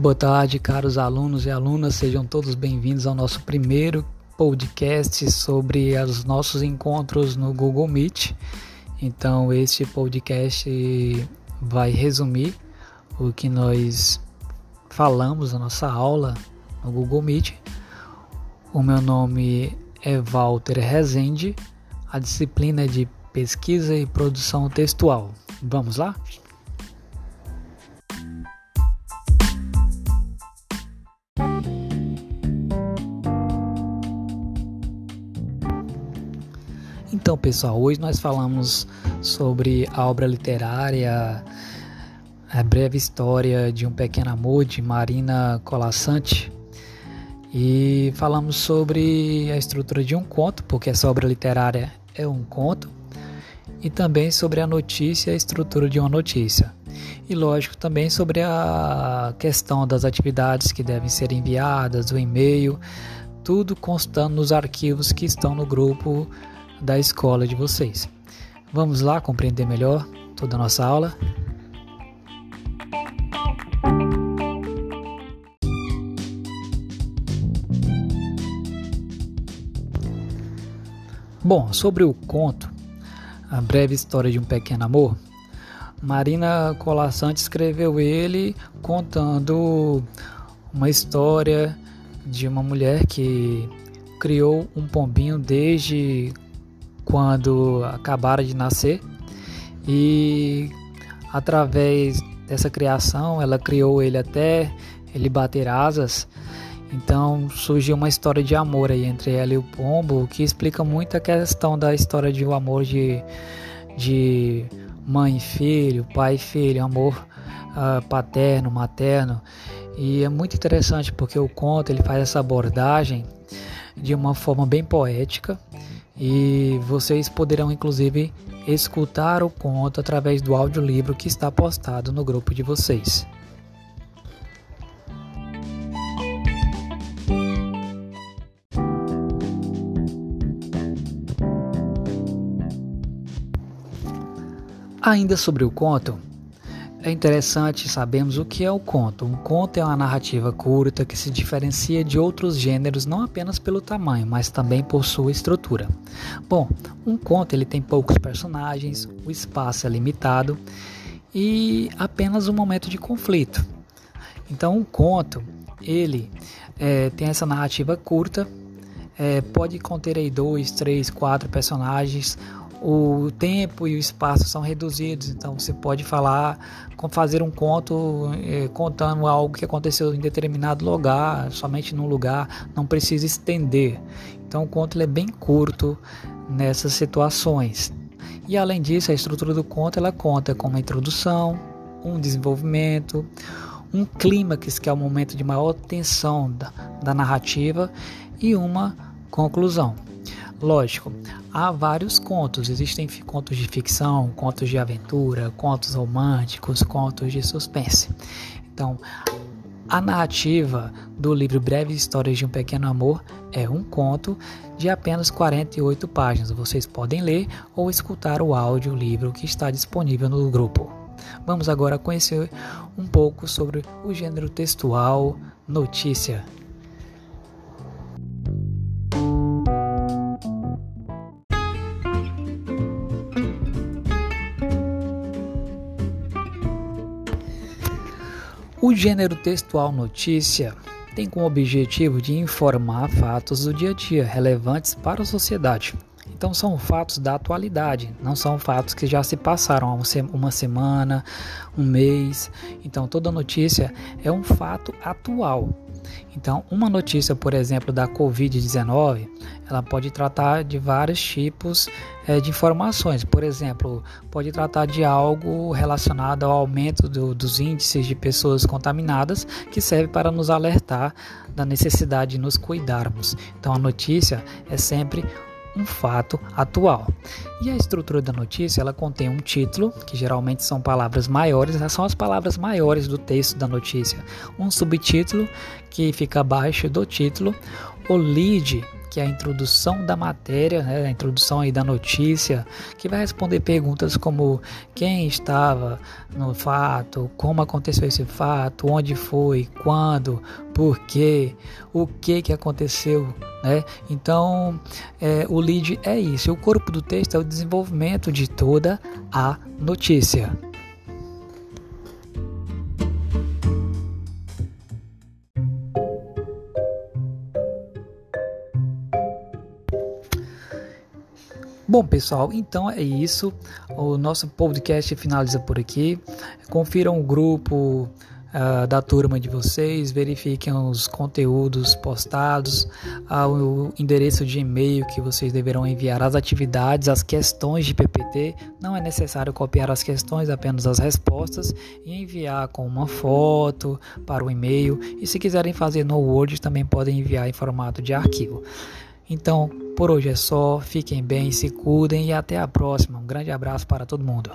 Boa tarde, caros alunos e alunas, sejam todos bem-vindos ao nosso primeiro podcast sobre os nossos encontros no Google Meet. Então, este podcast vai resumir o que nós falamos na nossa aula no Google Meet. O meu nome é Walter Rezende, a disciplina é de pesquisa e produção textual. Vamos lá? Então, pessoal, hoje nós falamos sobre a obra literária A Breve História de um Pequeno Amor de Marina Colassante e falamos sobre a estrutura de um conto, porque essa obra literária é um conto, e também sobre a notícia, a estrutura de uma notícia. E lógico também sobre a questão das atividades que devem ser enviadas, o e-mail, tudo constando nos arquivos que estão no grupo da escola de vocês. Vamos lá compreender melhor toda a nossa aula? Bom, sobre o conto, a breve história de um pequeno amor, Marina Colassante escreveu ele contando uma história de uma mulher que criou um pombinho desde quando acabara de nascer e através dessa criação ela criou ele até ele bater asas. Então surgiu uma história de amor aí entre ela e o pombo que explica muito a questão da história de um amor de, de mãe e filho, pai e filho, amor uh, paterno, materno. E é muito interessante porque o conto ele faz essa abordagem de uma forma bem poética e vocês poderão inclusive escutar o conto através do audiolivro que está postado no grupo de vocês. Ainda sobre o conto, é interessante sabermos o que é o conto. Um conto é uma narrativa curta que se diferencia de outros gêneros não apenas pelo tamanho, mas também por sua estrutura. Bom, um conto ele tem poucos personagens, o espaço é limitado e apenas um momento de conflito. Então, um conto ele é, tem essa narrativa curta, é, pode conter aí dois, três, quatro personagens o tempo e o espaço são reduzidos, então você pode falar, fazer um conto eh, contando algo que aconteceu em determinado lugar, somente num lugar, não precisa estender. Então o conto é bem curto nessas situações. E além disso, a estrutura do conto ela conta com uma introdução, um desenvolvimento, um clímax que é o momento de maior tensão da, da narrativa e uma conclusão. Lógico, há vários contos. Existem contos de ficção, contos de aventura, contos românticos, contos de suspense. Então, a narrativa do livro Breves Histórias de um Pequeno Amor é um conto de apenas 48 páginas. Vocês podem ler ou escutar o áudio livro que está disponível no grupo. Vamos agora conhecer um pouco sobre o gênero textual notícia. O gênero textual notícia tem como objetivo de informar fatos do dia a dia relevantes para a sociedade. Então são fatos da atualidade, não são fatos que já se passaram há uma semana, um mês. Então toda notícia é um fato atual. Então, uma notícia, por exemplo, da Covid-19, ela pode tratar de vários tipos é, de informações. Por exemplo, pode tratar de algo relacionado ao aumento do, dos índices de pessoas contaminadas, que serve para nos alertar da necessidade de nos cuidarmos. Então, a notícia é sempre um fato atual. E a estrutura da notícia, ela contém um título, que geralmente são palavras maiores, são as palavras maiores do texto da notícia. Um subtítulo, que fica abaixo do título, o lead, a introdução da matéria, né, a introdução aí da notícia, que vai responder perguntas como quem estava no fato, como aconteceu esse fato, onde foi, quando, por quê, o que que aconteceu, né? Então, é, o lead é isso. O corpo do texto é o desenvolvimento de toda a notícia. Bom, pessoal, então é isso. O nosso podcast finaliza por aqui. Confiram o grupo uh, da turma de vocês, verifiquem os conteúdos postados, uh, o endereço de e-mail que vocês deverão enviar as atividades, as questões de PPT. Não é necessário copiar as questões, apenas as respostas e enviar com uma foto para o e-mail. E se quiserem fazer no Word, também podem enviar em formato de arquivo. Então, por hoje é só. Fiquem bem, se cuidem e até a próxima. Um grande abraço para todo mundo.